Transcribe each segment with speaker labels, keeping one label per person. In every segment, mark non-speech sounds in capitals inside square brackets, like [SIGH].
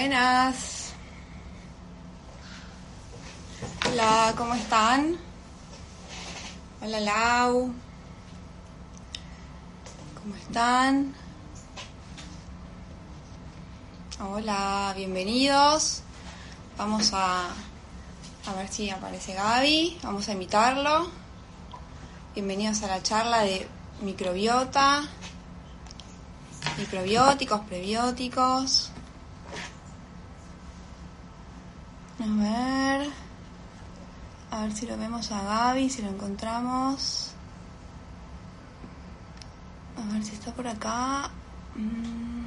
Speaker 1: Buenas. Hola, ¿cómo están? Hola Lau. ¿Cómo están? Hola, bienvenidos. Vamos a, a ver si aparece Gaby. Vamos a invitarlo. Bienvenidos a la charla de microbiota, microbióticos, prebióticos. A ver. A ver si lo vemos a Gaby, si lo encontramos. A ver si está por acá. Mm,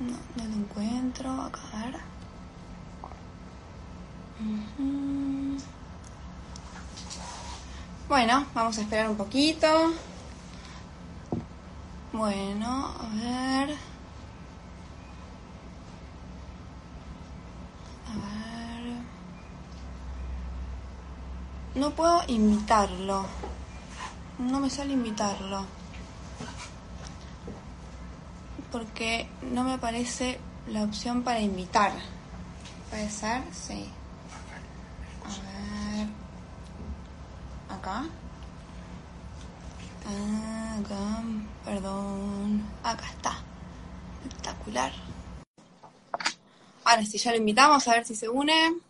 Speaker 1: No, no lo encuentro. Acá, a ver. Bueno, vamos a esperar un poquito. Bueno, a ver. A ver. No puedo invitarlo. No me sale invitarlo. Porque no me aparece la opción para invitar. ¿Puede ser? Sí. A ver. ¿Acá? Acá. Perdón. Acá está. Espectacular. Ahora sí, ya lo invitamos a ver si se une.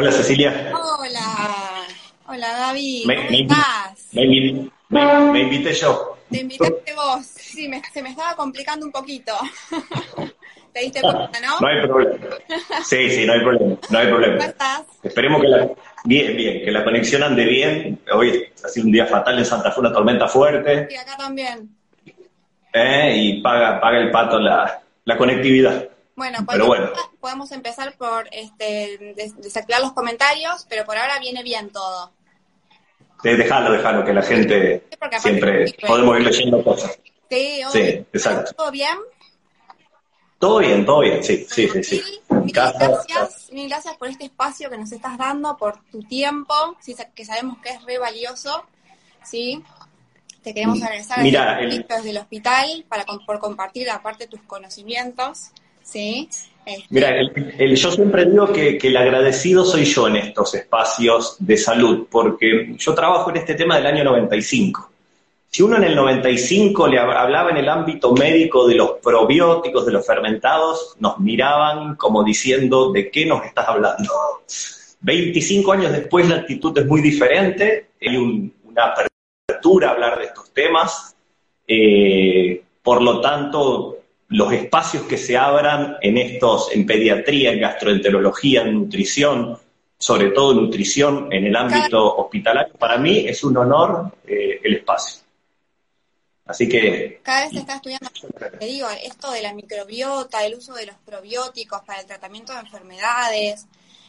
Speaker 2: Hola Cecilia,
Speaker 1: Hola. Hola Gaby.
Speaker 2: me,
Speaker 1: ¿Cómo
Speaker 2: me
Speaker 1: estás?
Speaker 2: me invi- me- me invité yo.
Speaker 1: Te invitaste vos. Sí, me- se me estaba complicando un poquito. [LAUGHS] ¿Te diste cuenta, no?
Speaker 2: No hay problema. Sí, sí, no hay problema. No hay
Speaker 1: ¿Cómo
Speaker 2: problema.
Speaker 1: estás?
Speaker 2: Esperemos que la, bien, bien, que la conexión ande bien. Hoy ha sido un día fatal en Santa Fe, una tormenta fuerte,
Speaker 1: Sí, acá también.
Speaker 2: ¿eh? y paga, paga el pato la, la conectividad.
Speaker 1: Bueno,
Speaker 2: Pero bueno.
Speaker 1: podemos empezar por este, des- desactivar los comentarios, pero por ahora viene bien todo.
Speaker 2: Sí, Déjalo, déjalo, que la gente
Speaker 1: Sí,
Speaker 2: siempre podemos ir leyendo cosas.
Speaker 1: Sí,
Speaker 2: exacto.
Speaker 1: ¿Todo bien?
Speaker 2: Todo bien, todo bien, sí, sí, sí, sí.
Speaker 1: Mil, gracias, mil gracias por este espacio que nos estás dando, por tu tiempo, que sabemos que es re valioso, ¿sí? Te queremos agradecer
Speaker 2: Mira, el-
Speaker 1: desde el hospital para, por compartir aparte tus conocimientos, ¿sí? Este,
Speaker 2: Mira, el- yo siempre digo que, el agradecido soy yo en estos espacios de salud, porque yo trabajo en este tema del año 95. Si uno en el 95 le hab- hablaba en el ámbito médico de los probióticos, de los fermentados, nos miraban como diciendo, ¿de qué nos estás hablando? [LAUGHS] 25 años después la actitud es muy diferente, hay un- una apertura a hablar de estos temas, eh, por lo tanto, los espacios que se abran en estos, en pediatría, en gastroenterología, en nutrición, sobre todo nutrición en el ámbito hospitalario, para mí es un honor eh, el espacio. Así que
Speaker 1: Cada vez se está estudiando, te digo, esto de la microbiota, el uso de los probióticos para el tratamiento de enfermedades,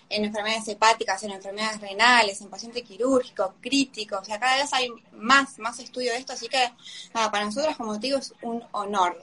Speaker 1: en enfermedades hepáticas, en enfermedades renales, en paciente quirúrgico, crítico, o sea, cada vez hay más, más estudio de esto, así que nada, para nosotros, como te digo, es un honor.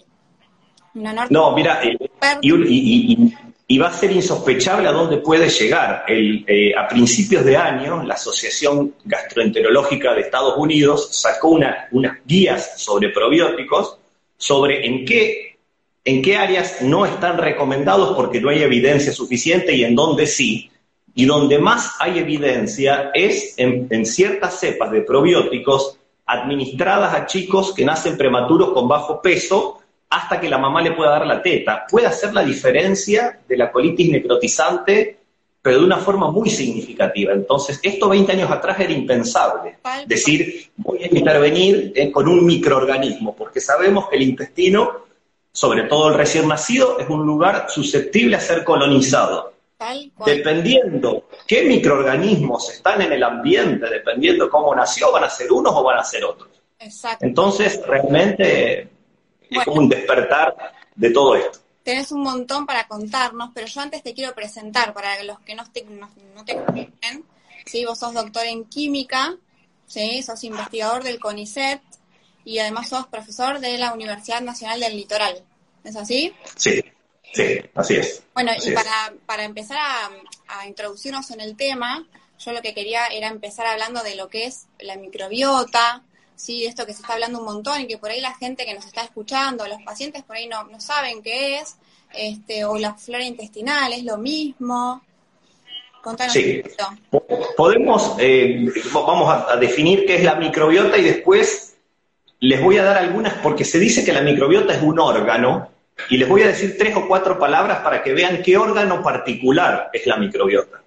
Speaker 1: Un honor.
Speaker 2: No, mira, eh, y, un- y- y- y va a ser insospechable a dónde puede llegar. El, eh, a principios de año, la Asociación Gastroenterológica de Estados Unidos sacó una- unas guías sobre probióticos, sobre en qué, en qué áreas no están recomendados porque no hay evidencia suficiente y en dónde sí. Y donde más hay evidencia es en, en ciertas cepas de probióticos administradas a chicos que nacen prematuros con bajo peso hasta que la mamá le pueda dar la teta. Puede hacer la diferencia de la colitis necrotizante pero de una forma muy significativa. Entonces, esto 20 años atrás era impensable. Decir, voy a intervenir eh, con un microorganismo, porque sabemos que el intestino, sobre todo el recién nacido, es un lugar susceptible a ser colonizado. Dependiendo qué microorganismos están en el ambiente, dependiendo cómo nació, van a ser unos o van a ser otros. Entonces, realmente es como un despertar de todo esto
Speaker 1: tenés un montón para contarnos, pero yo antes te quiero presentar para los que no te, no, te conocen. ¿sí? Vos sos doctor en química, ¿sí? sos investigador del CONICET y además sos profesor de la Universidad Nacional del Litoral. ¿Es así?
Speaker 2: Sí, sí, así es.
Speaker 1: Bueno, y Para, para empezar a, a introducirnos en el tema, yo lo que quería era empezar hablando de lo que es la microbiota, sí, esto que se está hablando un montón y que por ahí la gente que nos está escuchando, los pacientes por ahí no, no saben qué es, este, o la flora intestinal, es lo mismo.
Speaker 2: Contanos sí. Podemos, eh, vamos a, definir qué es la microbiota y después les voy a dar algunas, porque se dice que la microbiota es un órgano, y les voy a decir tres o cuatro palabras para que vean qué órgano particular es la microbiota.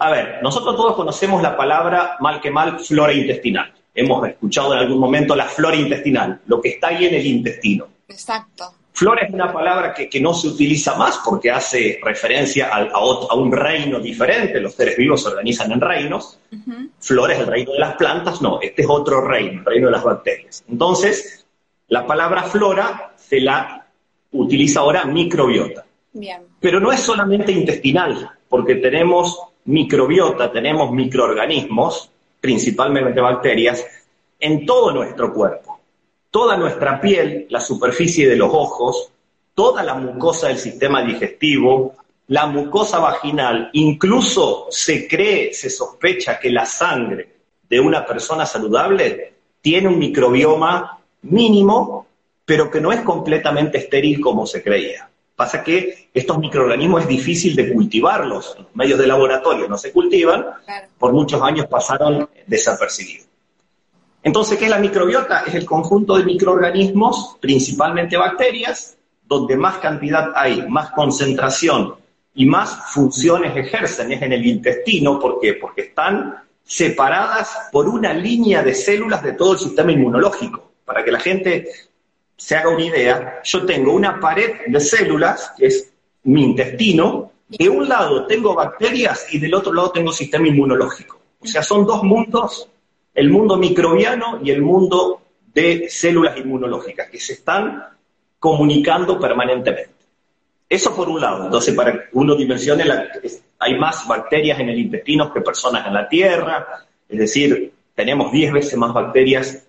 Speaker 2: A ver, nosotros todos conocemos la palabra mal que mal flora intestinal hemos escuchado en algún momento la flora intestinal, lo que está ahí en el intestino.
Speaker 1: Exacto.
Speaker 2: Flora es una palabra que, no se utiliza más porque hace referencia a, un reino diferente, los seres vivos se organizan en reinos. Flora es el reino de las plantas, no, este es otro reino, el reino de las bacterias. Entonces, la palabra flora se la utiliza ahora microbiota. Bien. Pero no es solamente intestinal, porque tenemos microbiota, tenemos microorganismos principalmente bacterias, en todo nuestro cuerpo. Toda nuestra piel, la superficie de los ojos, toda la mucosa del sistema digestivo, la mucosa vaginal, incluso se cree, se sospecha que la sangre de una persona saludable tiene un microbioma mínimo, pero que no es completamente estéril como se creía. Pasa que estos microorganismos es difícil de cultivarlos, los medios de laboratorio no se cultivan, por muchos años pasaron desapercibidos. Entonces, ¿qué es la microbiota? Es el conjunto de microorganismos, principalmente bacterias, donde más cantidad hay, más concentración y más funciones ejercen, es en el intestino, ¿por qué? Porque están separadas por una línea de células de todo el sistema inmunológico. Para que la gente se haga una idea, yo tengo una pared de células, que es mi intestino, de un lado tengo bacterias y del otro lado tengo sistema inmunológico. O sea, son dos mundos, el mundo microbiano y el mundo de células inmunológicas, que se están comunicando permanentemente. Eso por un lado. Entonces, para que uno dimensione, hay más bacterias en el intestino que personas en la Tierra, es decir, tenemos 10 veces más bacterias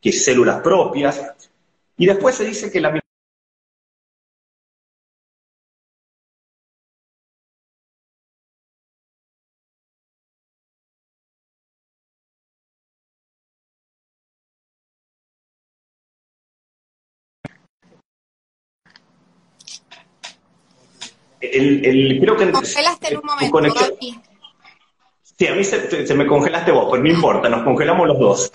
Speaker 2: que células propias. Y después se dice que la El, el, creo que
Speaker 1: congelaste en un momento
Speaker 2: Sí, a mí se, me congelaste vos, pues no importa, nos congelamos los dos.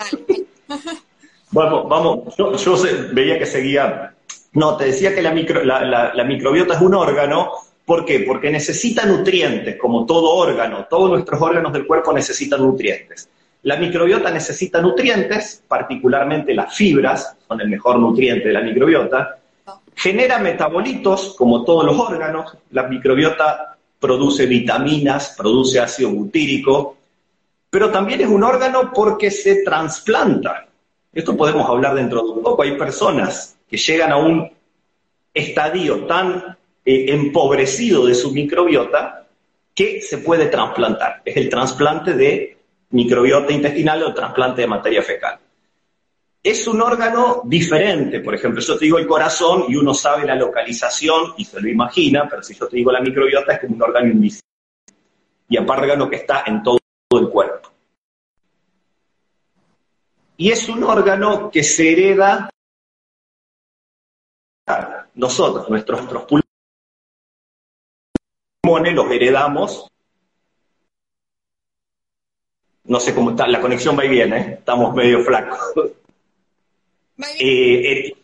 Speaker 2: [LAUGHS] Vamos, vamos, yo, veía que seguía. No, te decía que la, micro, la, microbiota es un órgano. ¿Por qué? Porque necesita nutrientes, como todo órgano. Todos nuestros órganos del cuerpo necesitan nutrientes. La microbiota necesita nutrientes, particularmente las fibras, son el mejor nutriente de la microbiota. Genera metabolitos, como todos los órganos. La microbiota produce vitaminas, produce ácido butírico, pero también es un órgano porque se trasplanta. Esto podemos hablar dentro de un poco. Hay personas que llegan a un estadio tan eh, empobrecido de su microbiota que se puede trasplantar. Es el trasplante de microbiota intestinal o trasplante de materia fecal. Es un órgano diferente, por ejemplo, yo te digo el corazón y uno sabe la localización y se lo imagina, pero si yo te digo la microbiota es como un órgano invisible. Y aparte órgano que está en todo el cuerpo y es un órgano que se hereda nosotros, nuestros, pulmones los heredamos. No sé cómo está, la conexión va y viene, estamos medio flacos. Eh, eh,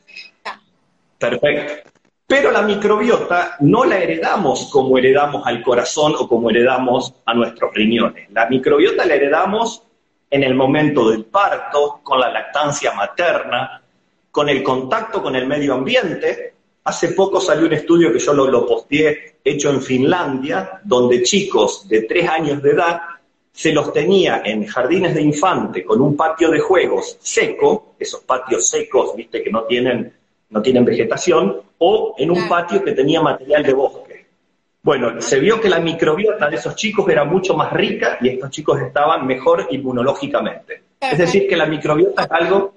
Speaker 2: perfecto. Pero la microbiota no la heredamos como heredamos al corazón o como heredamos a nuestros riñones. La microbiota la heredamos en el momento del parto, con la lactancia materna, con el contacto con el medio ambiente. Hace poco salió un estudio que yo lo, lo posteé, hecho en Finlandia, donde chicos de tres años de edad se los tenía en jardines de infante con un patio de juegos seco, esos patios secos, viste, que no tienen, no tienen vegetación, o en un patio que tenía material de bosque. Bueno, se vio que la microbiota de esos chicos era mucho más rica y estos chicos estaban mejor inmunológicamente. Es decir, que la microbiota es algo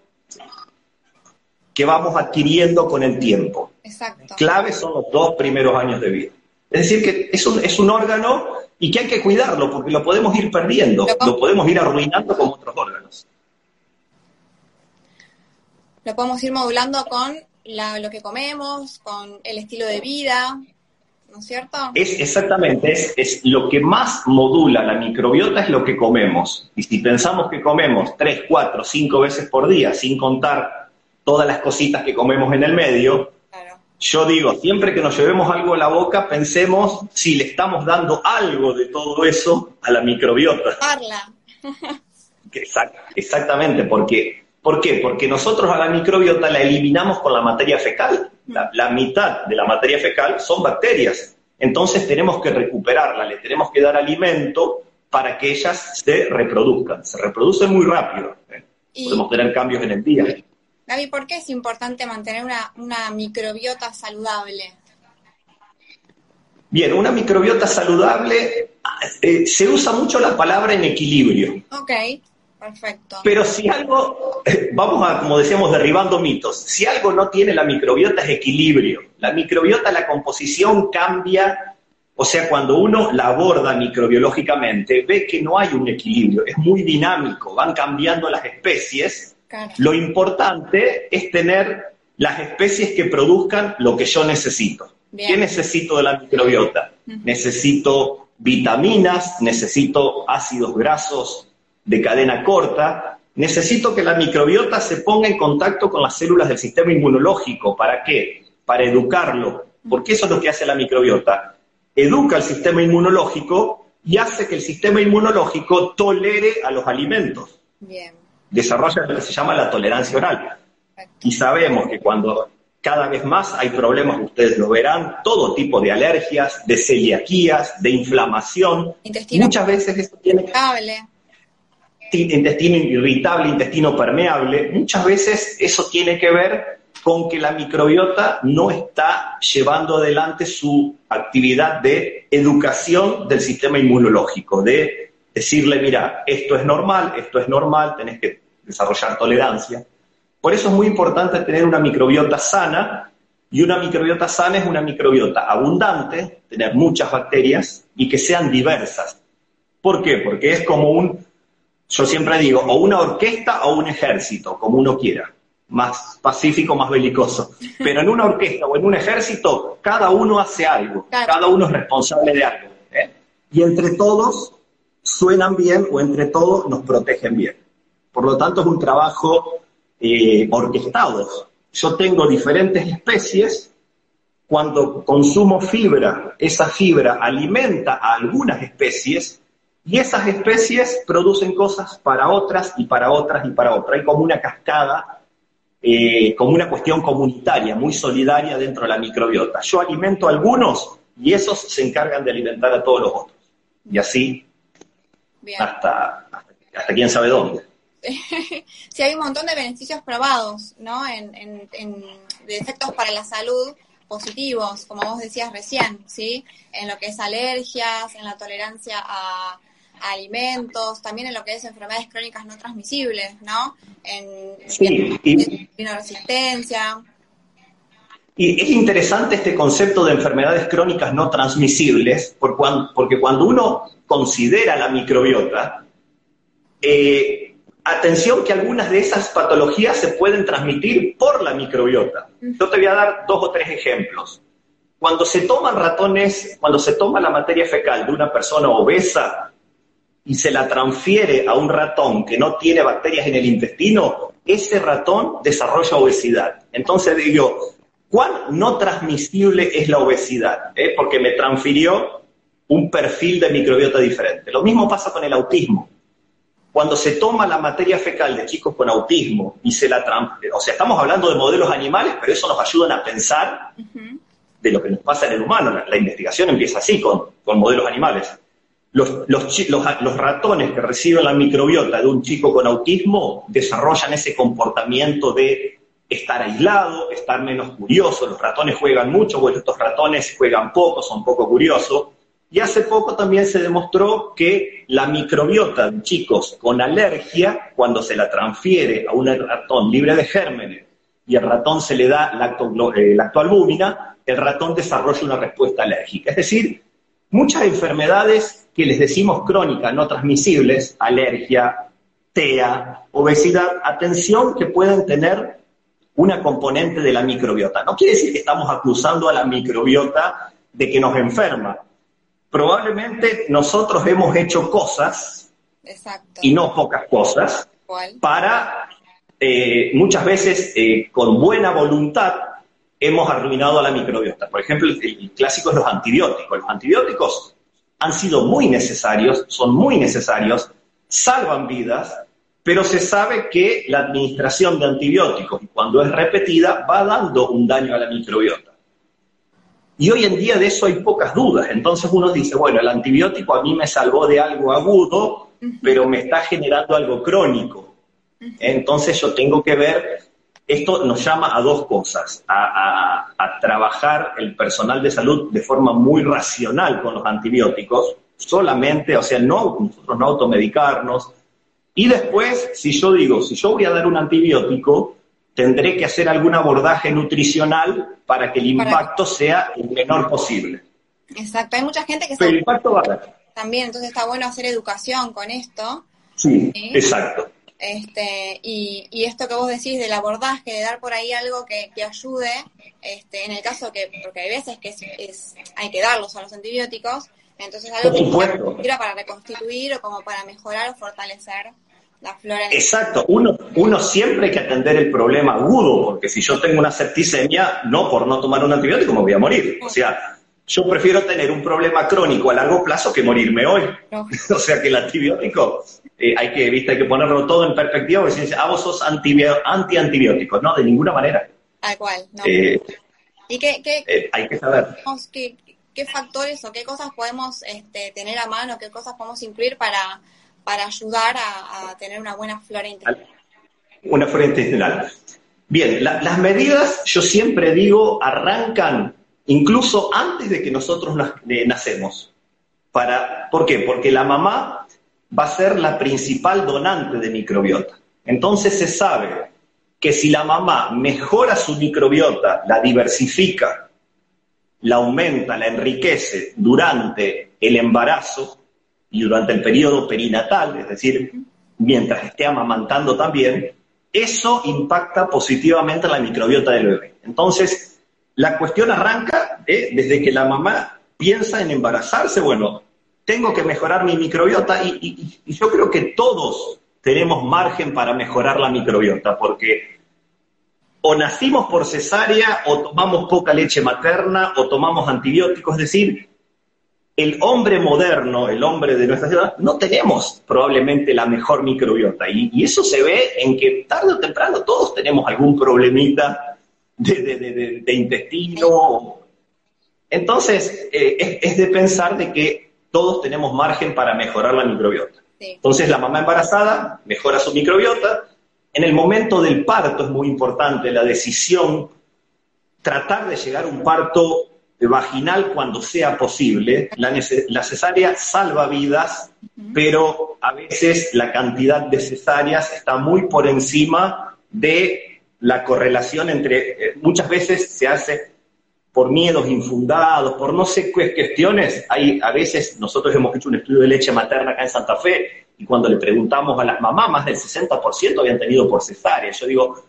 Speaker 2: que vamos adquiriendo con el tiempo.
Speaker 1: Exacto.
Speaker 2: Claves son los dos primeros años de vida. Es decir, que es un, es un órgano y que hay que cuidarlo porque lo podemos ir perdiendo, lo podemos ir arruinando como otros órganos.
Speaker 1: Lo podemos ir modulando con lo que comemos, con el estilo de vida, ¿no es cierto?
Speaker 2: Es exactamente, es, es lo que más modula la microbiota es lo que comemos. Y si pensamos que comemos tres, cuatro, cinco veces por día, sin contar todas las cositas que comemos en el medio, yo digo, siempre que nos llevemos algo a la boca, pensemos si le estamos dando algo de todo eso a la microbiota. exactamente, porque, ¿por qué? Porque nosotros a la microbiota la eliminamos con la materia fecal. La, la mitad de la materia fecal son bacterias. Entonces tenemos que recuperarla, le tenemos que dar alimento para que ellas se reproduzcan. Se reproducen muy rápido. ¿eh? Podemos tener cambios en el día.
Speaker 1: Gaby, ¿por qué es importante mantener una, microbiota saludable?
Speaker 2: Bien, una microbiota saludable, eh, se usa mucho la palabra en equilibrio.
Speaker 1: Ok, perfecto.
Speaker 2: Pero si algo, [LAUGHS] vamos a, como decíamos, derribando mitos, si algo no tiene la microbiota es equilibrio. La microbiota, la composición cambia, o sea, cuando uno la aborda microbiológicamente, ve que no hay un equilibrio, es muy dinámico, van cambiando las especies lo importante es tener las especies que produzcan lo que yo necesito. ¿Qué necesito de la microbiota? Necesito vitaminas, necesito ácidos grasos de cadena corta, necesito que la microbiota se ponga en contacto con las células del sistema inmunológico. ¿Para qué? Para educarlo. Porque eso es lo que hace la microbiota. Educa el sistema inmunológico y hace que el sistema inmunológico tolere a los alimentos. Bien desarrolla lo que se llama la tolerancia oral. Y sabemos que cuando cada vez más hay problemas, ustedes lo verán, todo tipo de alergias, de celiaquías, de inflamación.
Speaker 1: Intestino
Speaker 2: Muchas veces eso tiene. Intestino irritable, intestino permeable. Muchas veces eso tiene que ver con que la microbiota no está llevando adelante su actividad de educación del sistema inmunológico, de decirle, mira, esto es normal, esto es normal, tenés que desarrollar tolerancia. Por eso es muy importante tener una microbiota sana, y una microbiota sana es una microbiota abundante, tener muchas bacterias y que sean diversas. ¿Por qué? Porque es como un, yo siempre digo, o una orquesta o un ejército, como uno quiera, más pacífico, más belicoso. Pero en una orquesta o en un ejército, cada uno hace algo, cada uno es responsable de algo. ¿eh? Y entre todos suenan bien o entre todos nos protegen bien. Por lo tanto, es un trabajo eh, orquestado. Yo tengo diferentes especies, cuando consumo fibra, esa fibra alimenta a algunas especies y esas especies producen cosas para otras y para otras y para otras. Hay como una cascada, eh, como una cuestión comunitaria, muy solidaria dentro de la microbiota. Yo alimento a algunos y esos se encargan de alimentar a todos los otros. Y así hasta, hasta, quién sabe dónde. [LAUGHS]
Speaker 1: sí, hay un montón de beneficios probados, ¿no? En, de efectos para la salud positivos, como vos decías recién, ¿sí? En lo que es alergias, en la tolerancia a, alimentos, también en lo que es enfermedades crónicas no transmisibles, ¿no? En,
Speaker 2: sí,
Speaker 1: resistencia.
Speaker 2: Y es interesante este concepto de enfermedades crónicas no transmisibles, porque cuando uno considera la microbiota, eh, atención que algunas de esas patologías se pueden transmitir por la microbiota. Yo te voy a dar dos o tres ejemplos. Cuando se toman ratones, cuando se toma la materia fecal de una persona obesa y se la transfiere a un ratón que no tiene bacterias en el intestino, ese ratón desarrolla obesidad. Entonces digo, ¿Cuán no transmisible es la obesidad? ¿Eh? Porque me transfirió un perfil de microbiota diferente. Lo mismo pasa con el autismo. Cuando se toma la materia fecal de chicos con autismo y se la... O sea, estamos hablando de modelos animales, pero eso nos ayuda a pensar de lo que nos pasa en el humano. La, investigación empieza así, con, modelos animales. Los, los, ratones que reciben la microbiota de un chico con autismo desarrollan ese comportamiento de estar aislado, estar menos curioso. Los ratones juegan mucho, bueno, estos ratones juegan poco, son poco curiosos. Y hace poco también se demostró que la microbiota de chicos con alergia, cuando se la transfiere a un ratón libre de gérmenes y el ratón se le da eh, lactoalbúmina, el ratón desarrolla una respuesta alérgica. Es decir, muchas enfermedades que les decimos crónicas, no transmisibles, alergia, TEA, obesidad, atención que pueden tener una componente de la microbiota. No quiere decir que estamos acusando a la microbiota de que nos enferma. Probablemente nosotros hemos hecho cosas, y no pocas cosas, para eh, muchas veces eh, con buena voluntad hemos arruinado a la microbiota. Por ejemplo, el, clásico es los antibióticos. Los antibióticos han sido muy necesarios, son muy necesarios, salvan vidas, pero se sabe que la administración de antibióticos, cuando es repetida, va dando un daño a la microbiota. Y hoy en día de eso hay pocas dudas. Entonces uno dice, bueno, el antibiótico a mí me salvó de algo agudo, pero me está generando algo crónico. Entonces yo tengo que ver, esto nos llama a dos cosas, a, trabajar el personal de salud de forma muy racional con los antibióticos, solamente, o sea, no, nosotros no automedicarnos. Y después, si yo digo, si yo voy a dar un antibiótico, tendré que hacer algún abordaje nutricional para que el impacto sea el menor posible.
Speaker 1: Exacto, hay mucha gente que...
Speaker 2: Pero el impacto va a
Speaker 1: También, entonces está bueno hacer educación con esto.
Speaker 2: Sí, exacto.
Speaker 1: Este, y, y, esto que vos decís del abordaje, de dar por ahí algo que, que ayude, este, en el caso que, porque hay veces que es, hay que darlos a los antibióticos, entonces algo que sirva para reconstituir o como para mejorar o fortalecer la flora.
Speaker 2: Exacto, uno, uno siempre hay que atender el problema agudo, porque si yo tengo una septicemia, no por no tomar un antibiótico me voy a morir. O sea, yo prefiero tener un problema crónico a largo plazo que morirme hoy. [LAUGHS] o sea que el antibiótico, eh, hay que, viste, hay que ponerlo todo en perspectiva, porque si dice, ah, vos sos anti-antibióticos, no, de ninguna manera.
Speaker 1: Tal cual, no. Eh, ¿Y qué, qué
Speaker 2: eh, hay que saber.
Speaker 1: Qué, qué, factores o qué cosas podemos este, tener a mano, qué cosas podemos incluir para, para ayudar a, tener una buena flora intestinal?
Speaker 2: Una flora intestinal. Bien, las medidas, yo siempre digo, arrancan incluso antes de que nosotros nacemos. Para, ¿Por qué? Porque la mamá va a ser la principal donante de microbiota. Entonces se sabe que si la mamá mejora su microbiota, la diversifica, la aumenta, la enriquece durante el embarazo y durante el periodo perinatal, es decir, mientras esté amamantando también, eso impacta positivamente en la microbiota del bebé. Entonces, la cuestión arranca ¿eh? desde que la mamá piensa en embarazarse, bueno, tengo que mejorar mi microbiota y, yo creo que todos tenemos margen para mejorar la microbiota, porque o nacimos por cesárea, o tomamos poca leche materna, o tomamos antibióticos, es decir, el hombre moderno, el hombre de nuestra ciudad, no tenemos probablemente la mejor microbiota. Y, y, eso se ve en que tarde o temprano todos tenemos algún problemita de, intestino. Entonces, eh, es, de pensar de que todos tenemos margen para mejorar la microbiota. Entonces, la mamá embarazada mejora su microbiota. En el momento del parto es muy importante la decisión, tratar de llegar a un parto vaginal cuando sea posible. La, la cesárea salva vidas, pero a veces la cantidad de cesáreas está muy por encima de la correlación entre, eh, muchas veces se hace por miedos infundados, por no sé qué cuestiones. Hay, a veces nosotros hemos hecho un estudio de leche materna acá en Santa Fe y cuando le preguntamos a las mamás, más del 60% habían tenido por cesárea. Yo digo,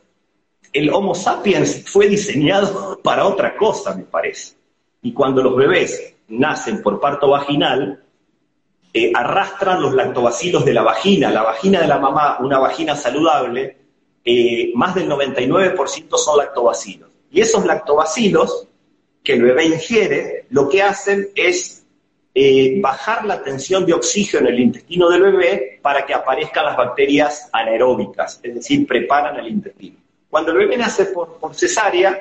Speaker 2: el Homo sapiens fue diseñado para otra cosa, me parece. Y cuando los bebés nacen por parto vaginal, eh, arrastran los lactobacilos de la vagina. La vagina de la mamá, una vagina saludable, eh, más del 99% son lactobacilos. Y esos lactobacilos que el bebé ingiere, lo que hacen es eh, bajar la tensión de oxígeno en el intestino del bebé para que aparezcan las bacterias anaeróbicas, es decir, preparan el intestino. Cuando el bebé nace por, por cesárea,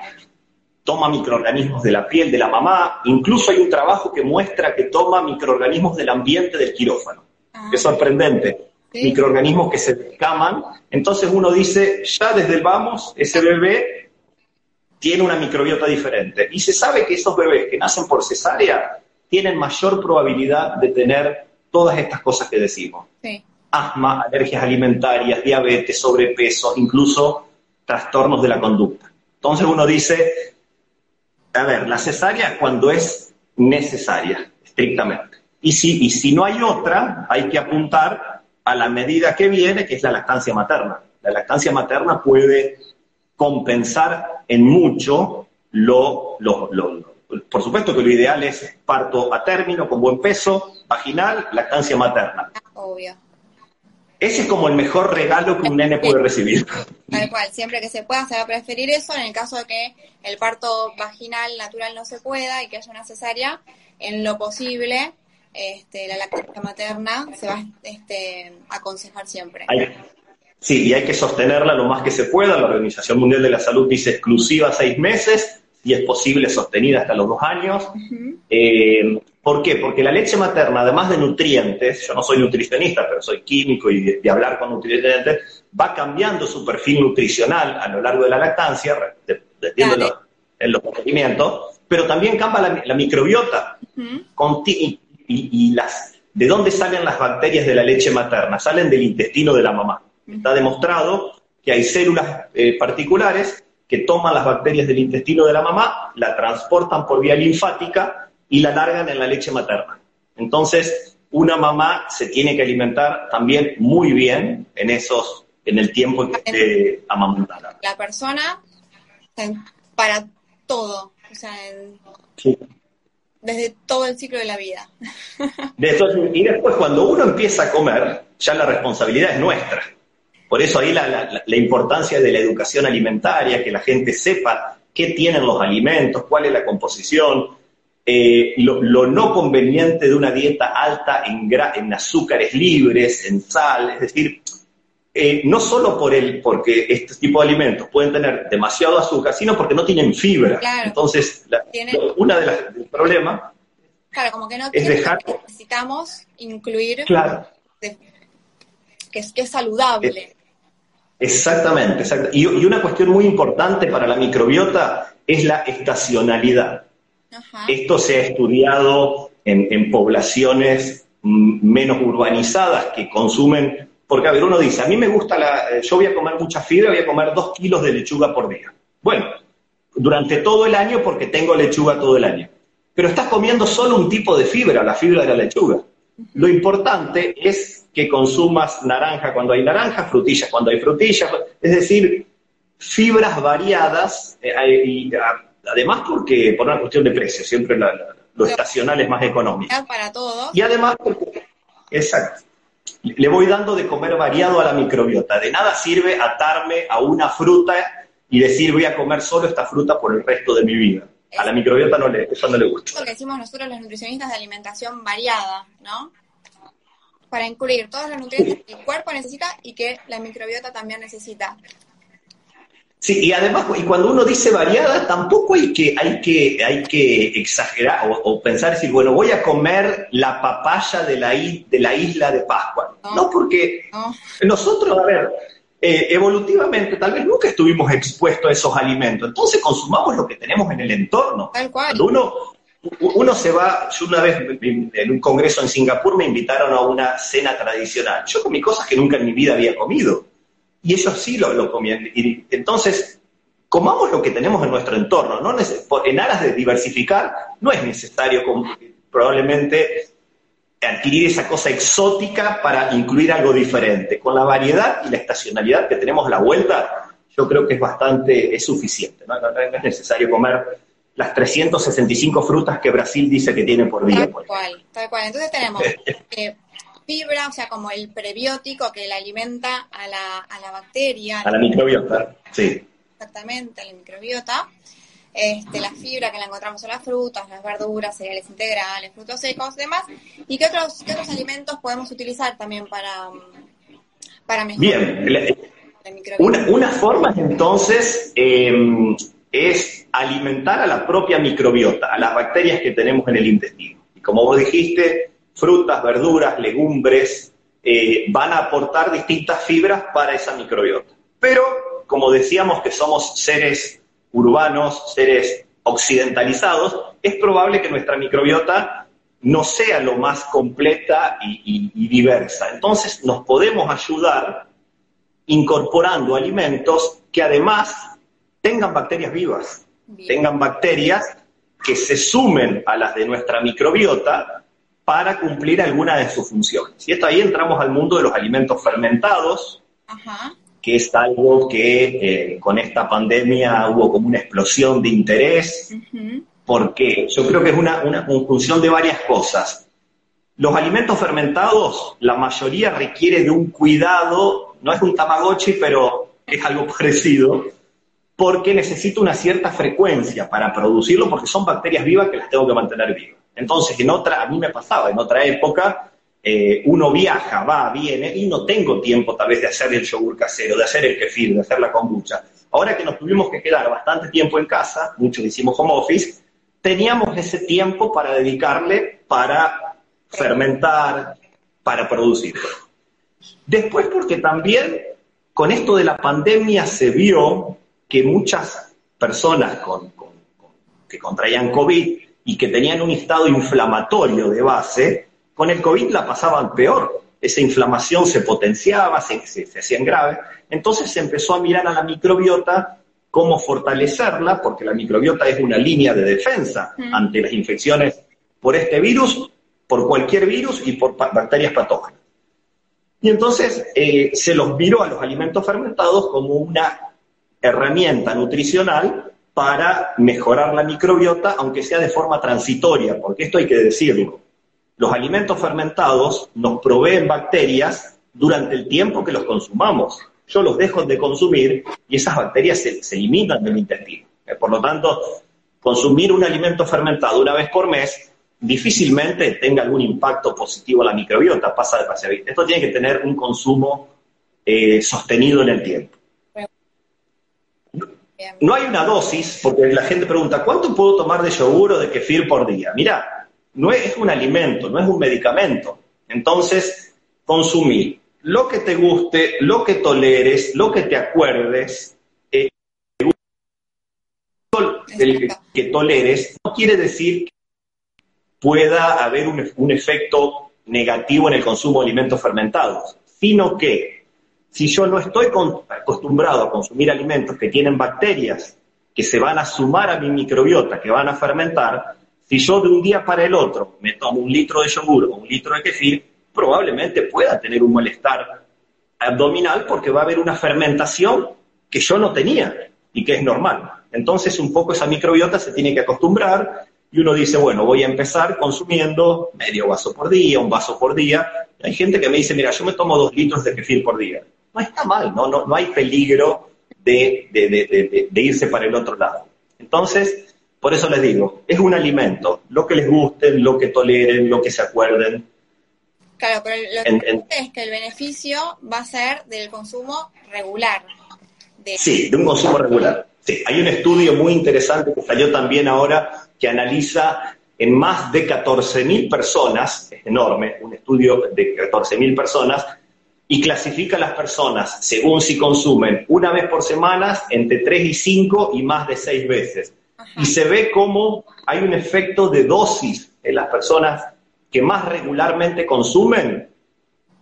Speaker 2: toma microorganismos de la piel de la mamá, incluso hay un trabajo que muestra que toma microorganismos del ambiente del quirófano. Ah. Es sorprendente. Microorganismos que se descaman. Entonces uno dice, ya desde el vamos, ese bebé tiene una microbiota diferente. Y se sabe que esos bebés que nacen por cesárea tienen mayor probabilidad de tener todas estas cosas que decimos. Asma, alergias alimentarias, diabetes, sobrepeso, incluso trastornos de la conducta. Entonces uno dice, a ver, la cesárea cuando es necesaria, estrictamente. Y si, y si no hay otra, hay que apuntar a la medida que viene, que es la lactancia materna. La lactancia materna puede compensar en mucho lo, lo, lo, por supuesto que lo ideal es parto a término, con buen peso, vaginal, lactancia materna.
Speaker 1: Obvio.
Speaker 2: Ese es como el mejor regalo que un nene puede recibir.
Speaker 1: Tal cual, siempre que se pueda se va a preferir eso. En el caso de que el parto vaginal natural no se pueda y que haya una cesárea, en lo posible, este, la lactancia materna se va este, a aconsejar siempre.
Speaker 2: sí, y hay que sostenerla lo más que se pueda. La Organización Mundial de la Salud dice exclusiva seis meses y es posible sostenida hasta los dos años. Eh, ¿Por qué? Porque la leche materna, además de nutrientes, yo no soy nutricionista, pero soy químico y de, hablar con nutrientes, va cambiando su perfil nutricional a lo largo de la lactancia, dependiendo en los procedimientos, pero también cambia la, microbiota. Y, las, ¿De dónde salen las bacterias de la leche materna? Salen del intestino de la mamá. Está demostrado que hay células eh, particulares que toman las bacterias del intestino de la mamá, la transportan por vía linfática y la largan en la leche materna. Entonces, una mamá se tiene que alimentar también muy bien en esos, en el tiempo que esté amamantada.
Speaker 1: La persona para todo, o sea, desde todo el ciclo de la vida.
Speaker 2: y después cuando uno empieza a comer, ya la responsabilidad es nuestra. Por eso ahí la, importancia de la educación alimentaria, que la gente sepa qué tienen los alimentos, cuál es la composición, eh, lo, no conveniente de una dieta alta en, en azúcares libres, en sal, es decir, eh, no solo por el, porque este tipo de alimentos pueden tener demasiado azúcar, sino porque no tienen fibra. Entonces, una de las problemas
Speaker 1: claro, como que no es dejar... necesitamos incluir
Speaker 2: claro.
Speaker 1: que, es, que es saludable.
Speaker 2: Exactamente, Y, una cuestión muy importante para la microbiota es la estacionalidad. Esto se ha estudiado en, poblaciones menos urbanizadas que consumen, porque a ver, uno dice, a mí me gusta la, eh, yo voy a comer mucha fibra, voy a comer dos kilos de lechuga por día. Bueno, durante todo el año porque tengo lechuga todo el año. Pero estás comiendo solo un tipo de fibra, la fibra de la lechuga. Lo importante es que consumas naranja cuando hay naranja, frutillas cuando hay frutillas, es decir, fibras variadas, eh, y además porque por una cuestión de precio, siempre lo estacional es más económico.
Speaker 1: Para todos.
Speaker 2: Y además exacto, le voy dando de comer variado a la microbiota. De nada sirve atarme a una fruta y decir voy a comer solo esta fruta por el resto de mi vida. A la microbiota no le, eso no le gusta.
Speaker 1: Lo que decimos nosotros los nutricionistas de alimentación variada, ¿no? Para incluir todos los nutrientes que el cuerpo necesita y que la microbiota también necesita.
Speaker 2: Sí, y además, y cuando uno dice variada, tampoco hay que, hay que, hay que exagerar o, pensar, decir, bueno, voy a comer la papaya de la, de la isla de Pascua. No, porque nosotros, a ver, eh, evolutivamente tal vez nunca estuvimos expuestos a esos alimentos. Entonces consumamos lo que tenemos en el entorno.
Speaker 1: Tal cual.
Speaker 2: Cuando uno, uno se va, yo una vez en un congreso en Singapur me invitaron a una cena tradicional. Yo comí cosas que nunca en mi vida había comido. Y ellos sí lo, lo comían. Y entonces, comamos lo que tenemos en nuestro entorno. ¿no? En aras de diversificar, no es necesario probablemente adquirir esa cosa exótica para incluir algo diferente. Con la variedad y la estacionalidad que tenemos a la vuelta, yo creo que es bastante, es suficiente. No, es necesario comer las 365 frutas que Brasil dice que tiene por día.
Speaker 1: Tal cual, tal cual. Entonces tenemos eh, [LAUGHS] fibra, o sea, como el prebiótico que le alimenta a la, a la bacteria.
Speaker 2: A la microbiota, sí.
Speaker 1: exactamente la microbiota, este, la fibra que la encontramos en las frutas, las verduras, cereales integrales, frutos secos, demás, y qué otros, qué otros alimentos podemos utilizar también para, para mejorar
Speaker 2: Bien, una, una, forma entonces em, es alimentar a la propia microbiota, a las bacterias que tenemos en el intestino. Y como vos dijiste, frutas, verduras, legumbres eh, van a aportar distintas fibras para esa microbiota. Pero, como decíamos que somos seres urbanos, seres occidentalizados, es probable que nuestra microbiota no sea lo más completa y, diversa. Entonces nos podemos ayudar incorporando alimentos que además tengan bacterias vivas, tengan bacterias que se sumen a las de nuestra microbiota para cumplir alguna de sus funciones. Y esto ahí entramos al mundo de los alimentos fermentados, que es algo que eh, con esta pandemia hubo como una explosión de interés, porque yo creo que es una, una conjunción de varias cosas. Los alimentos fermentados, la mayoría requiere de un cuidado, no es un tamagotchi, pero es algo [LAUGHS] parecido, porque necesito una cierta frecuencia para producirlo, porque son bacterias vivas que las tengo que mantener vivas. Entonces, en otra, a mí me pasaba, en otra época, eh, uno viaja, va, viene, y no tengo tiempo tal vez de hacer el yogur casero, de hacer el kefir, de hacer la kombucha. Ahora que nos tuvimos que quedar bastante tiempo en casa, muchos hicimos home office, teníamos ese tiempo para dedicarle para fermentar, para producir. Después porque también con esto de la pandemia se vio que muchas personas que contraían COVID y que tenían un estado inflamatorio de base, con el COVID la pasaban peor. Esa inflamación se potenciaba, se, se, hacían grave. Entonces se empezó a mirar a la microbiota cómo fortalecerla, porque la microbiota es una línea de defensa ante las infecciones por este virus, por cualquier virus y por bacterias patógenas. Y entonces eh, se los miró a los alimentos fermentados como una herramienta nutricional para mejorar la microbiota, aunque sea de forma transitoria, porque esto hay que decirlo. Los alimentos fermentados nos proveen bacterias durante el tiempo que los consumamos. Yo los dejo de consumir y esas bacterias se, eliminan del intestino. Eh, por lo tanto, consumir un alimento fermentado una vez por mes difícilmente tenga algún impacto positivo en la microbiota, pasa de paseo. Esto tiene que tener un consumo eh, sostenido en el tiempo. No hay una dosis, porque la gente pregunta, ¿cuánto puedo tomar de yogur o de kefir por día? Mira, no es, un alimento, no es un medicamento. Entonces, consumir lo que te guste, lo que toleres, lo que te acuerdes, eh, el que toleres, no quiere decir que pueda haber un efecto negativo en el consumo de alimentos fermentados, sino que si yo no estoy acostumbrado a consumir alimentos que tienen bacterias que se van a sumar a mi microbiota, que van a fermentar, si yo de un día para el otro me tomo un litro de yogur o un litro de kefir, probablemente pueda tener un malestar abdominal porque va a haber una fermentación que yo no tenía y que es normal. Entonces un poco esa microbiota se tiene que acostumbrar y uno dice, bueno, voy a empezar consumiendo medio vaso por día, un vaso por día. Hay gente que me dice, mira, yo me tomo dos litros de kefir por día no está mal, no, no, no hay peligro de, de, irse para el otro lado. Entonces, por eso les digo, es un alimento, lo que les guste, lo que toleren, lo que se acuerden.
Speaker 1: Claro, pero lo que es que el beneficio va a ser del consumo regular.
Speaker 2: Sí, de un consumo regular. Sí, hay un estudio muy interesante que salió también ahora que analiza en más de 14.000 personas, es enorme, un estudio de 14.000 personas, y clasifica a las personas según si consumen una vez por semana, entre tres y cinco y más de seis veces. Y se ve cómo hay un efecto de dosis en las personas que más regularmente consumen,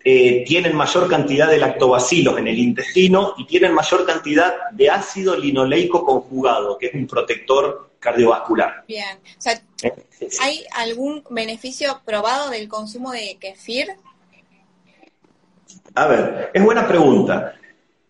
Speaker 2: eh, tienen mayor cantidad de lactobacilos en el intestino y tienen mayor cantidad de ácido linoleico conjugado, que es un protector cardiovascular.
Speaker 1: Bien. Eh, ¿hay algún beneficio probado del consumo de kefir?
Speaker 2: A ver, es buena pregunta.